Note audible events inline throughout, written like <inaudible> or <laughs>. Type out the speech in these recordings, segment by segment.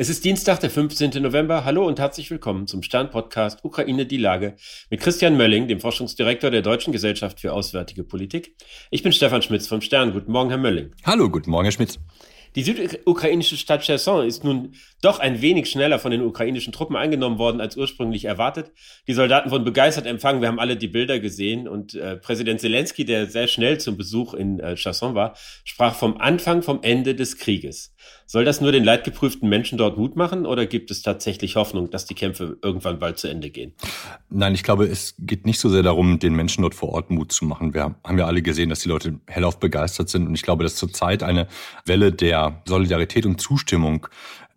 Es ist Dienstag, der 15. November. Hallo und herzlich willkommen zum Stern-Podcast Ukraine die Lage mit Christian Mölling, dem Forschungsdirektor der Deutschen Gesellschaft für Auswärtige Politik. Ich bin Stefan Schmitz vom Stern. Guten Morgen, Herr Mölling. Hallo, guten Morgen, Herr Schmitz. Die südukrainische Stadt Cherson ist nun doch ein wenig schneller von den ukrainischen Truppen eingenommen worden als ursprünglich erwartet. Die Soldaten wurden begeistert empfangen. Wir haben alle die Bilder gesehen und äh, Präsident Zelensky, der sehr schnell zum Besuch in äh, Cherson war, sprach vom Anfang, vom Ende des Krieges. Soll das nur den leidgeprüften Menschen dort Mut machen oder gibt es tatsächlich Hoffnung, dass die Kämpfe irgendwann bald zu Ende gehen? Nein, ich glaube, es geht nicht so sehr darum, den Menschen dort vor Ort Mut zu machen. Wir haben ja alle gesehen, dass die Leute hellauf begeistert sind und ich glaube, dass zurzeit eine Welle der Solidarität und Zustimmung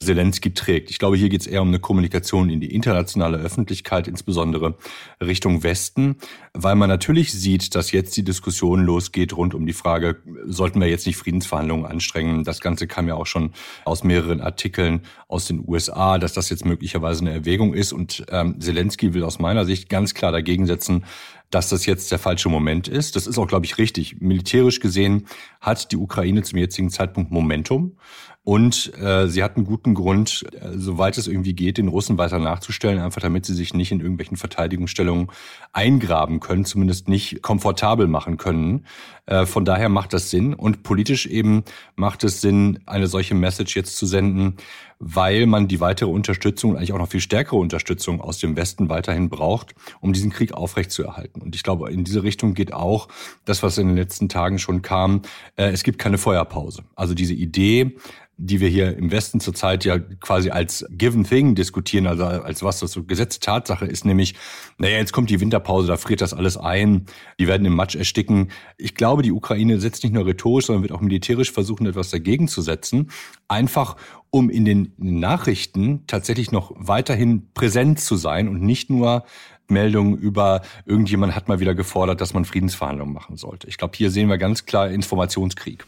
Zelensky trägt. Ich glaube, hier geht es eher um eine Kommunikation in die internationale Öffentlichkeit, insbesondere Richtung Westen, weil man natürlich sieht, dass jetzt die Diskussion losgeht rund um die Frage, sollten wir jetzt nicht Friedensverhandlungen anstrengen? Das Ganze kam ja auch schon aus mehreren Artikeln aus den USA, dass das jetzt möglicherweise eine Erwägung ist. Und ähm, Zelensky will aus meiner Sicht ganz klar dagegen setzen, dass das jetzt der falsche Moment ist. Das ist auch, glaube ich, richtig. Militärisch gesehen hat die Ukraine zum jetzigen Zeitpunkt Momentum. Und äh, sie hatten guten Grund, äh, soweit es irgendwie geht, den Russen weiter nachzustellen, einfach damit sie sich nicht in irgendwelchen Verteidigungsstellungen eingraben können, zumindest nicht komfortabel machen können. Äh, von daher macht das Sinn. Und politisch eben macht es Sinn, eine solche Message jetzt zu senden, weil man die weitere Unterstützung, eigentlich auch noch viel stärkere Unterstützung aus dem Westen weiterhin braucht, um diesen Krieg aufrechtzuerhalten. Und ich glaube, in diese Richtung geht auch das, was in den letzten Tagen schon kam. Äh, es gibt keine Feuerpause. Also diese Idee, die wir hier im Westen zurzeit ja quasi als given thing diskutieren, also als was das so gesetzte Tatsache ist, nämlich, naja, jetzt kommt die Winterpause, da friert das alles ein, die werden im Matsch ersticken. Ich glaube, die Ukraine setzt nicht nur rhetorisch, sondern wird auch militärisch versuchen, etwas dagegen zu setzen, einfach um in den Nachrichten tatsächlich noch weiterhin präsent zu sein und nicht nur Meldungen über irgendjemand hat mal wieder gefordert, dass man Friedensverhandlungen machen sollte. Ich glaube, hier sehen wir ganz klar Informationskrieg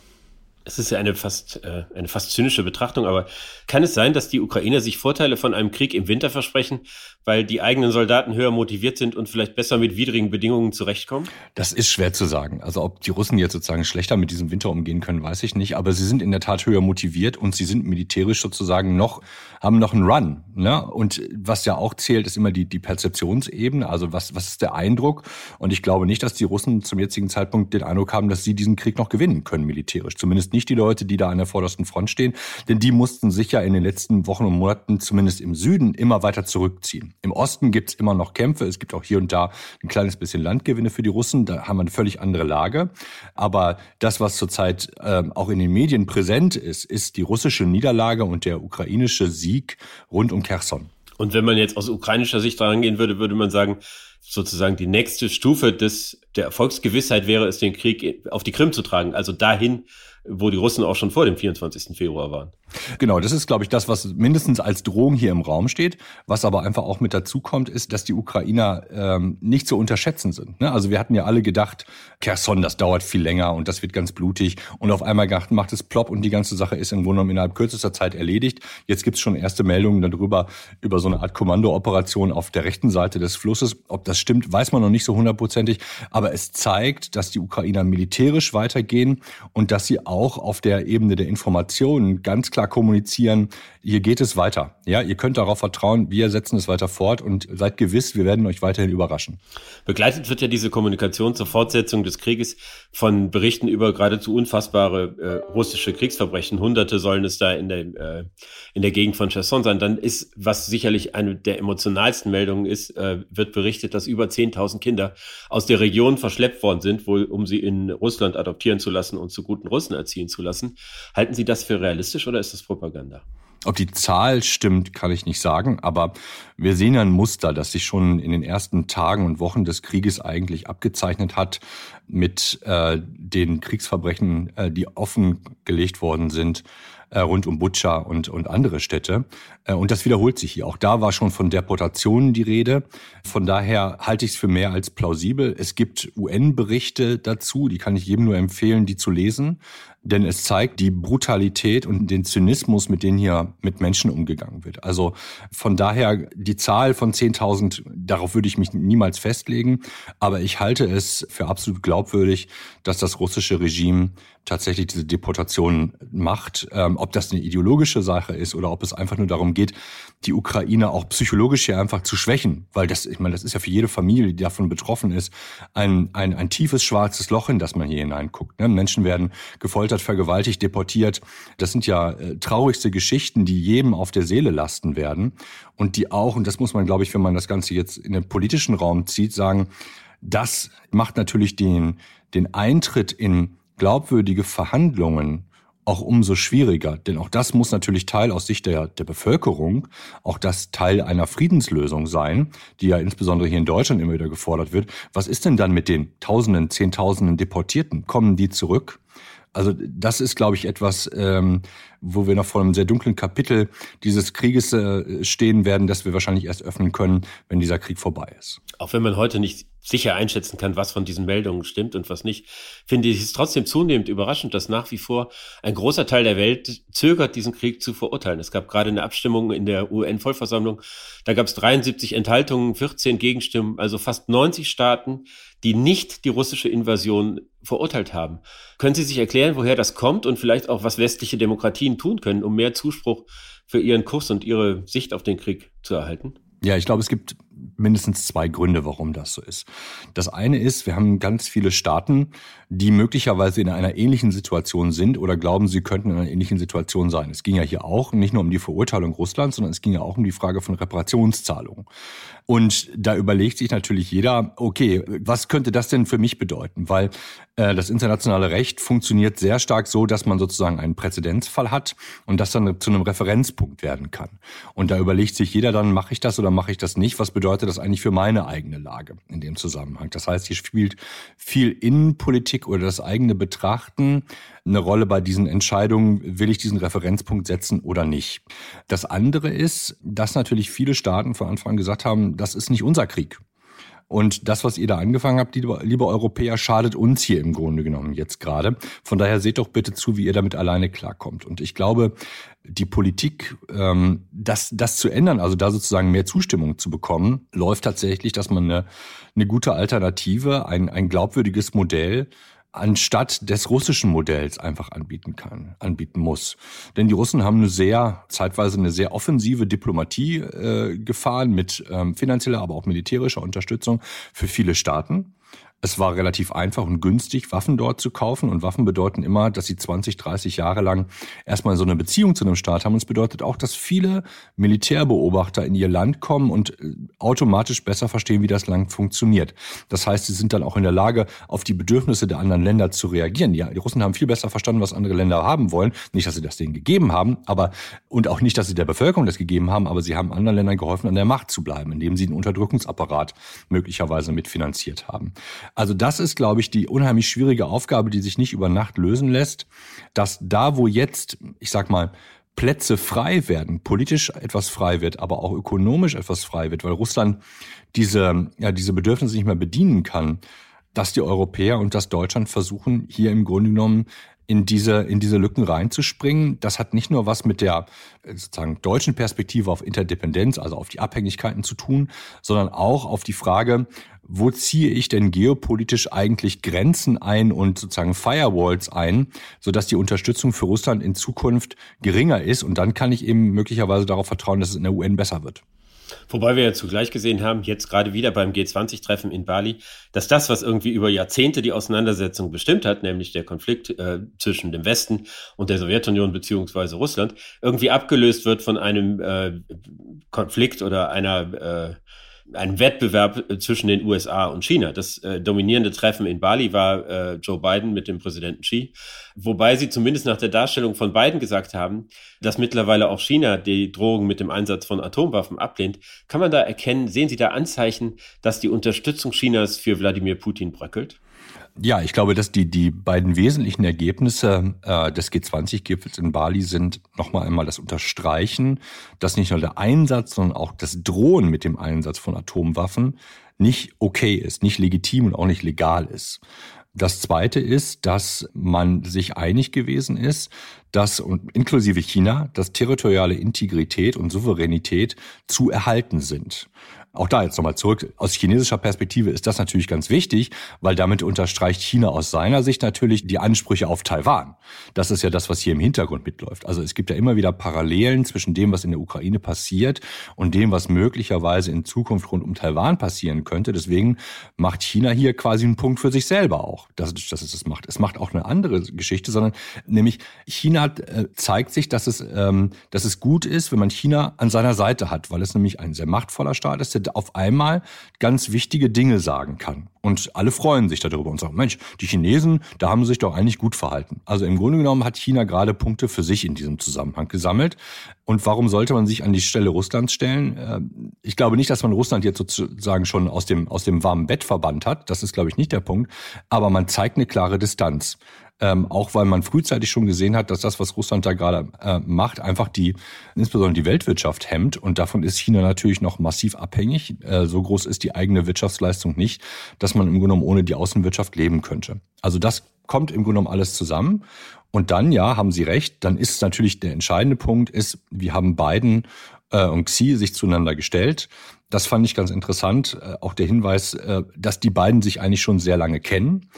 es ist ja eine fast, äh, eine fast zynische Betrachtung, aber kann es sein, dass die Ukrainer sich Vorteile von einem Krieg im Winter versprechen, weil die eigenen Soldaten höher motiviert sind und vielleicht besser mit widrigen Bedingungen zurechtkommen? Das ist schwer zu sagen. Also ob die Russen jetzt sozusagen schlechter mit diesem Winter umgehen können, weiß ich nicht. Aber sie sind in der Tat höher motiviert und sie sind militärisch sozusagen noch, haben noch einen Run. Ne? Und was ja auch zählt, ist immer die, die Perzeptionsebene. Also was, was ist der Eindruck? Und ich glaube nicht, dass die Russen zum jetzigen Zeitpunkt den Eindruck haben, dass sie diesen Krieg noch gewinnen können militärisch. Zumindest nicht die Leute, die da an der vordersten Front stehen, denn die mussten sich ja in den letzten Wochen und Monaten zumindest im Süden immer weiter zurückziehen. Im Osten gibt es immer noch Kämpfe, es gibt auch hier und da ein kleines bisschen Landgewinne für die Russen, da haben wir eine völlig andere Lage. Aber das, was zurzeit äh, auch in den Medien präsent ist, ist die russische Niederlage und der ukrainische Sieg rund um Kherson. Und wenn man jetzt aus ukrainischer Sicht rangehen würde, würde man sagen, sozusagen die nächste Stufe des, der Erfolgsgewissheit wäre es, den Krieg auf die Krim zu tragen, also dahin, wo die Russen auch schon vor dem 24. Februar waren. Genau, das ist, glaube ich, das, was mindestens als Drohung hier im Raum steht. Was aber einfach auch mit dazu kommt, ist, dass die Ukrainer ähm, nicht zu unterschätzen sind. Ne? Also wir hatten ja alle gedacht, Kherson, das dauert viel länger und das wird ganz blutig. Und auf einmal macht es plopp und die ganze Sache ist im Grunde genommen innerhalb kürzester Zeit erledigt. Jetzt gibt es schon erste Meldungen darüber, über so eine Art Kommandooperation auf der rechten Seite des Flusses. Ob das stimmt, weiß man noch nicht so hundertprozentig. Aber es zeigt, dass die Ukrainer militärisch weitergehen und dass sie auch auf der Ebene der Informationen ganz klar kommunizieren, hier geht es weiter. Ja, ihr könnt darauf vertrauen, wir setzen es weiter fort und seid gewiss, wir werden euch weiterhin überraschen. Begleitet wird ja diese Kommunikation zur Fortsetzung des Krieges von Berichten über geradezu unfassbare äh, russische Kriegsverbrechen. Hunderte sollen es da in der, äh, in der Gegend von Cherson sein. Dann ist, was sicherlich eine der emotionalsten Meldungen ist, äh, wird berichtet, dass über 10.000 Kinder aus der Region verschleppt worden sind, wohl um sie in Russland adoptieren zu lassen und zu guten Russen erziehen zu lassen. Halten Sie das für realistisch oder ist das Propaganda? Ob die Zahl stimmt, kann ich nicht sagen, aber wir sehen ein Muster, das sich schon in den ersten Tagen und Wochen des Krieges eigentlich abgezeichnet hat mit äh, den Kriegsverbrechen, äh, die offengelegt worden sind rund um Butscha und, und andere Städte. Äh, und das wiederholt sich hier. Auch da war schon von Deportationen die Rede. Von daher halte ich es für mehr als plausibel. Es gibt UN-Berichte dazu, die kann ich jedem nur empfehlen, die zu lesen. Denn es zeigt die Brutalität und den Zynismus, mit denen hier mit Menschen umgegangen wird. Also von daher die Zahl von 10.000, darauf würde ich mich niemals festlegen. Aber ich halte es für absolut glaubwürdig dass das russische Regime tatsächlich diese Deportation macht. Ähm, ob das eine ideologische Sache ist oder ob es einfach nur darum geht, die Ukraine auch psychologisch hier einfach zu schwächen. Weil das, ich meine, das ist ja für jede Familie, die davon betroffen ist, ein, ein, ein tiefes schwarzes Loch, in das man hier hineinguckt. Ne? Menschen werden gefoltert, vergewaltigt, deportiert. Das sind ja äh, traurigste Geschichten, die jedem auf der Seele lasten werden. Und die auch, und das muss man, glaube ich, wenn man das Ganze jetzt in den politischen Raum zieht, sagen, das macht natürlich den, den Eintritt in glaubwürdige Verhandlungen auch umso schwieriger. Denn auch das muss natürlich Teil aus Sicht der, der Bevölkerung, auch das Teil einer Friedenslösung sein, die ja insbesondere hier in Deutschland immer wieder gefordert wird. Was ist denn dann mit den Tausenden, Zehntausenden Deportierten? Kommen die zurück? Also das ist, glaube ich, etwas, ähm, wo wir noch vor einem sehr dunklen Kapitel dieses Krieges äh, stehen werden, das wir wahrscheinlich erst öffnen können, wenn dieser Krieg vorbei ist. Auch wenn man heute nicht sicher einschätzen kann, was von diesen Meldungen stimmt und was nicht, finde ich es trotzdem zunehmend überraschend, dass nach wie vor ein großer Teil der Welt zögert, diesen Krieg zu verurteilen. Es gab gerade eine Abstimmung in der UN-Vollversammlung, da gab es 73 Enthaltungen, 14 Gegenstimmen, also fast 90 Staaten, die nicht die russische Invasion verurteilt haben. Können Sie sich erklären, woher das kommt und vielleicht auch, was westliche Demokratien tun können, um mehr Zuspruch für ihren Kurs und ihre Sicht auf den Krieg zu erhalten? Ja, ich glaube, es gibt mindestens zwei Gründe, warum das so ist. Das eine ist, wir haben ganz viele Staaten, die möglicherweise in einer ähnlichen Situation sind oder glauben, sie könnten in einer ähnlichen Situation sein. Es ging ja hier auch nicht nur um die Verurteilung Russlands, sondern es ging ja auch um die Frage von Reparationszahlungen. Und da überlegt sich natürlich jeder, okay, was könnte das denn für mich bedeuten? Weil äh, das internationale Recht funktioniert sehr stark so, dass man sozusagen einen Präzedenzfall hat und das dann zu einem Referenzpunkt werden kann. Und da überlegt sich jeder dann, mache ich das oder mache ich das nicht? Was bedeutet das eigentlich für meine eigene Lage in dem Zusammenhang? Das heißt, hier spielt viel Innenpolitik oder das eigene Betrachten eine Rolle bei diesen Entscheidungen, will ich diesen Referenzpunkt setzen oder nicht. Das andere ist, dass natürlich viele Staaten von Anfang an gesagt haben, das ist nicht unser Krieg. Und das, was ihr da angefangen habt, liebe, liebe Europäer, schadet uns hier im Grunde genommen jetzt gerade. Von daher seht doch bitte zu, wie ihr damit alleine klarkommt. Und ich glaube, die Politik, ähm, das, das zu ändern, also da sozusagen mehr Zustimmung zu bekommen, läuft tatsächlich, dass man eine, eine gute Alternative, ein, ein glaubwürdiges Modell anstatt des russischen Modells einfach anbieten kann, anbieten muss. Denn die Russen haben eine sehr, zeitweise eine sehr offensive Diplomatie äh, gefahren mit ähm, finanzieller, aber auch militärischer Unterstützung für viele Staaten. Es war relativ einfach und günstig, Waffen dort zu kaufen. Und Waffen bedeuten immer, dass sie 20, 30 Jahre lang erstmal so eine Beziehung zu einem Staat haben. Und es bedeutet auch, dass viele Militärbeobachter in ihr Land kommen und äh, automatisch besser verstehen, wie das Land funktioniert. Das heißt, sie sind dann auch in der Lage, auf die Bedürfnisse der anderen Länder zu reagieren. Ja, die Russen haben viel besser verstanden, was andere Länder haben wollen. Nicht, dass sie das denen gegeben haben, aber und auch nicht, dass sie der Bevölkerung das gegeben haben, aber sie haben anderen Ländern geholfen, an der Macht zu bleiben, indem sie den Unterdrückungsapparat möglicherweise mitfinanziert haben. Also das ist, glaube ich, die unheimlich schwierige Aufgabe, die sich nicht über Nacht lösen lässt, dass da, wo jetzt, ich sag mal, Plätze frei werden, politisch etwas frei wird, aber auch ökonomisch etwas frei wird, weil Russland diese, ja, diese Bedürfnisse nicht mehr bedienen kann, dass die Europäer und das Deutschland versuchen, hier im Grunde genommen in diese, in diese Lücken reinzuspringen. Das hat nicht nur was mit der sozusagen deutschen Perspektive auf Interdependenz, also auf die Abhängigkeiten zu tun, sondern auch auf die Frage, wo ziehe ich denn geopolitisch eigentlich Grenzen ein und sozusagen Firewalls ein, sodass die Unterstützung für Russland in Zukunft geringer ist. Und dann kann ich eben möglicherweise darauf vertrauen, dass es in der UN besser wird. Wobei wir ja zugleich gesehen haben, jetzt gerade wieder beim G20-Treffen in Bali, dass das, was irgendwie über Jahrzehnte die Auseinandersetzung bestimmt hat, nämlich der Konflikt äh, zwischen dem Westen und der Sowjetunion beziehungsweise Russland, irgendwie abgelöst wird von einem äh, Konflikt oder einer äh, ein Wettbewerb äh, zwischen den USA und China. Das äh, dominierende Treffen in Bali war äh, Joe Biden mit dem Präsidenten Xi, wobei sie zumindest nach der Darstellung von Biden gesagt haben, dass mittlerweile auch China die Drohung mit dem Einsatz von Atomwaffen ablehnt. Kann man da erkennen, sehen Sie da Anzeichen, dass die Unterstützung Chinas für Wladimir Putin bröckelt? Ja, ich glaube, dass die, die beiden wesentlichen Ergebnisse äh, des G20-Gipfels in Bali sind nochmal einmal das Unterstreichen, dass nicht nur der Einsatz, sondern auch das Drohen mit dem Einsatz von Atomwaffen nicht okay ist, nicht legitim und auch nicht legal ist. Das zweite ist, dass man sich einig gewesen ist, dass und inklusive China, dass territoriale Integrität und Souveränität zu erhalten sind. Auch da jetzt nochmal zurück. Aus chinesischer Perspektive ist das natürlich ganz wichtig, weil damit unterstreicht China aus seiner Sicht natürlich die Ansprüche auf Taiwan. Das ist ja das, was hier im Hintergrund mitläuft. Also es gibt ja immer wieder Parallelen zwischen dem, was in der Ukraine passiert und dem, was möglicherweise in Zukunft rund um Taiwan passieren könnte. Deswegen macht China hier quasi einen Punkt für sich selber auch, dass, dass es das macht. Es macht auch eine andere Geschichte, sondern nämlich China äh, zeigt sich, dass es, ähm, dass es gut ist, wenn man China an seiner Seite hat, weil es nämlich ein sehr machtvoller Staat ist, auf einmal ganz wichtige Dinge sagen kann. Und alle freuen sich darüber und sagen, Mensch, die Chinesen, da haben sie sich doch eigentlich gut verhalten. Also im Grunde genommen hat China gerade Punkte für sich in diesem Zusammenhang gesammelt. Und warum sollte man sich an die Stelle Russlands stellen? Äh, ich glaube nicht, dass man Russland jetzt sozusagen schon aus dem, aus dem warmen Bett verbannt hat. Das ist, glaube ich, nicht der Punkt. Aber man zeigt eine klare Distanz ähm, auch weil man frühzeitig schon gesehen hat, dass das, was Russland da gerade äh, macht, einfach die, insbesondere die Weltwirtschaft hemmt. Und davon ist China natürlich noch massiv abhängig. Äh, so groß ist die eigene Wirtschaftsleistung nicht, dass man im Grunde genommen ohne die Außenwirtschaft leben könnte. Also das kommt im Grunde genommen alles zusammen. Und dann, ja, haben Sie recht, dann ist natürlich der entscheidende Punkt ist, wir haben Biden äh, und Xi sich zueinander gestellt. Das fand ich ganz interessant. Äh, auch der Hinweis, äh, dass die beiden sich eigentlich schon sehr lange kennen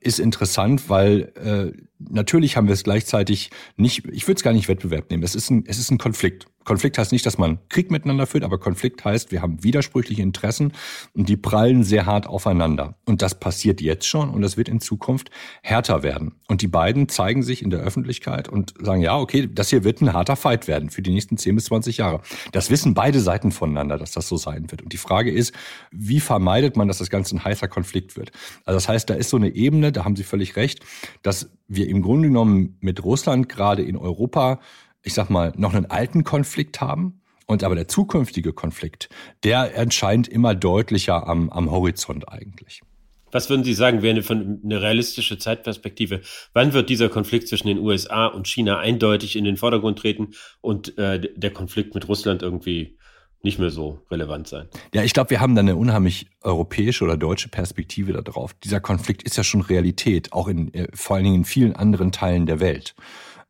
ist interessant, weil äh, natürlich haben wir es gleichzeitig nicht, ich würde es gar nicht Wettbewerb nehmen, es ist ein, es ist ein Konflikt. Konflikt heißt nicht, dass man Krieg miteinander führt, aber Konflikt heißt, wir haben widersprüchliche Interessen und die prallen sehr hart aufeinander. Und das passiert jetzt schon und das wird in Zukunft härter werden. Und die beiden zeigen sich in der Öffentlichkeit und sagen, ja, okay, das hier wird ein harter Fight werden für die nächsten 10 bis 20 Jahre. Das wissen beide Seiten voneinander, dass das so sein wird. Und die Frage ist, wie vermeidet man, dass das Ganze ein heißer Konflikt wird? Also das heißt, da ist so eine Ebene, da haben Sie völlig recht, dass wir im Grunde genommen mit Russland gerade in Europa ich sag mal, noch einen alten Konflikt haben. Und aber der zukünftige Konflikt, der erscheint immer deutlicher am, am Horizont eigentlich. Was würden Sie sagen, wäre eine, eine realistische Zeitperspektive? Wann wird dieser Konflikt zwischen den USA und China eindeutig in den Vordergrund treten und äh, der Konflikt mit Russland irgendwie nicht mehr so relevant sein? Ja, ich glaube, wir haben da eine unheimlich europäische oder deutsche Perspektive darauf. Dieser Konflikt ist ja schon Realität, auch in äh, vor allen Dingen in vielen anderen Teilen der Welt.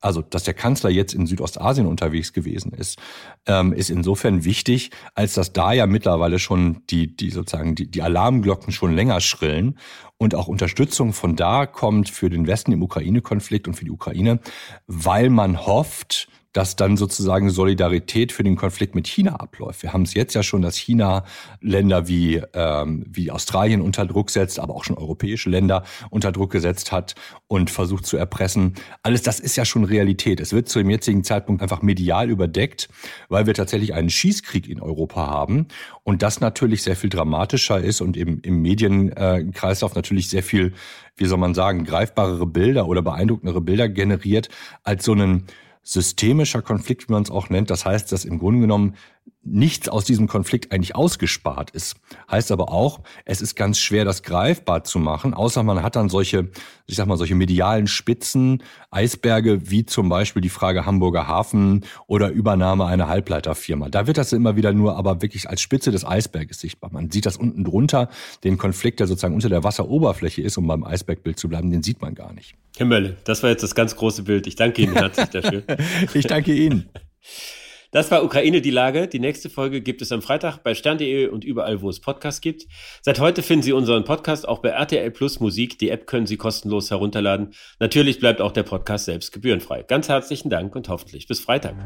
Also, dass der Kanzler jetzt in Südostasien unterwegs gewesen ist, ähm, ist insofern wichtig, als dass da ja mittlerweile schon die, die sozusagen die, die Alarmglocken schon länger schrillen und auch Unterstützung von da kommt für den Westen im Ukraine-Konflikt und für die Ukraine, weil man hofft, dass dann sozusagen Solidarität für den Konflikt mit China abläuft. Wir haben es jetzt ja schon, dass China Länder wie, ähm, wie Australien unter Druck setzt, aber auch schon europäische Länder unter Druck gesetzt hat und versucht zu erpressen. Alles das ist ja schon Realität. Es wird zu dem jetzigen Zeitpunkt einfach medial überdeckt, weil wir tatsächlich einen Schießkrieg in Europa haben und das natürlich sehr viel dramatischer ist und im, im Medienkreislauf natürlich sehr viel, wie soll man sagen, greifbarere Bilder oder beeindruckendere Bilder generiert als so einen systemischer Konflikt, wie man es auch nennt. Das heißt, dass im Grunde genommen nichts aus diesem Konflikt eigentlich ausgespart ist. Heißt aber auch, es ist ganz schwer, das greifbar zu machen, außer man hat dann solche, ich sag mal, solche medialen Spitzen, Eisberge, wie zum Beispiel die Frage Hamburger Hafen oder Übernahme einer Halbleiterfirma. Da wird das immer wieder nur aber wirklich als Spitze des Eisberges sichtbar. Man sieht das unten drunter, den Konflikt, der sozusagen unter der Wasseroberfläche ist, um beim Eisbergbild zu bleiben, den sieht man gar nicht. Herr Mölle, das war jetzt das ganz große Bild. Ich danke Ihnen herzlich dafür. <laughs> ich danke Ihnen. <laughs> Das war Ukraine die Lage. Die nächste Folge gibt es am Freitag bei stern.de und überall, wo es Podcasts gibt. Seit heute finden Sie unseren Podcast auch bei RTL Plus Musik. Die App können Sie kostenlos herunterladen. Natürlich bleibt auch der Podcast selbst gebührenfrei. Ganz herzlichen Dank und hoffentlich bis Freitag.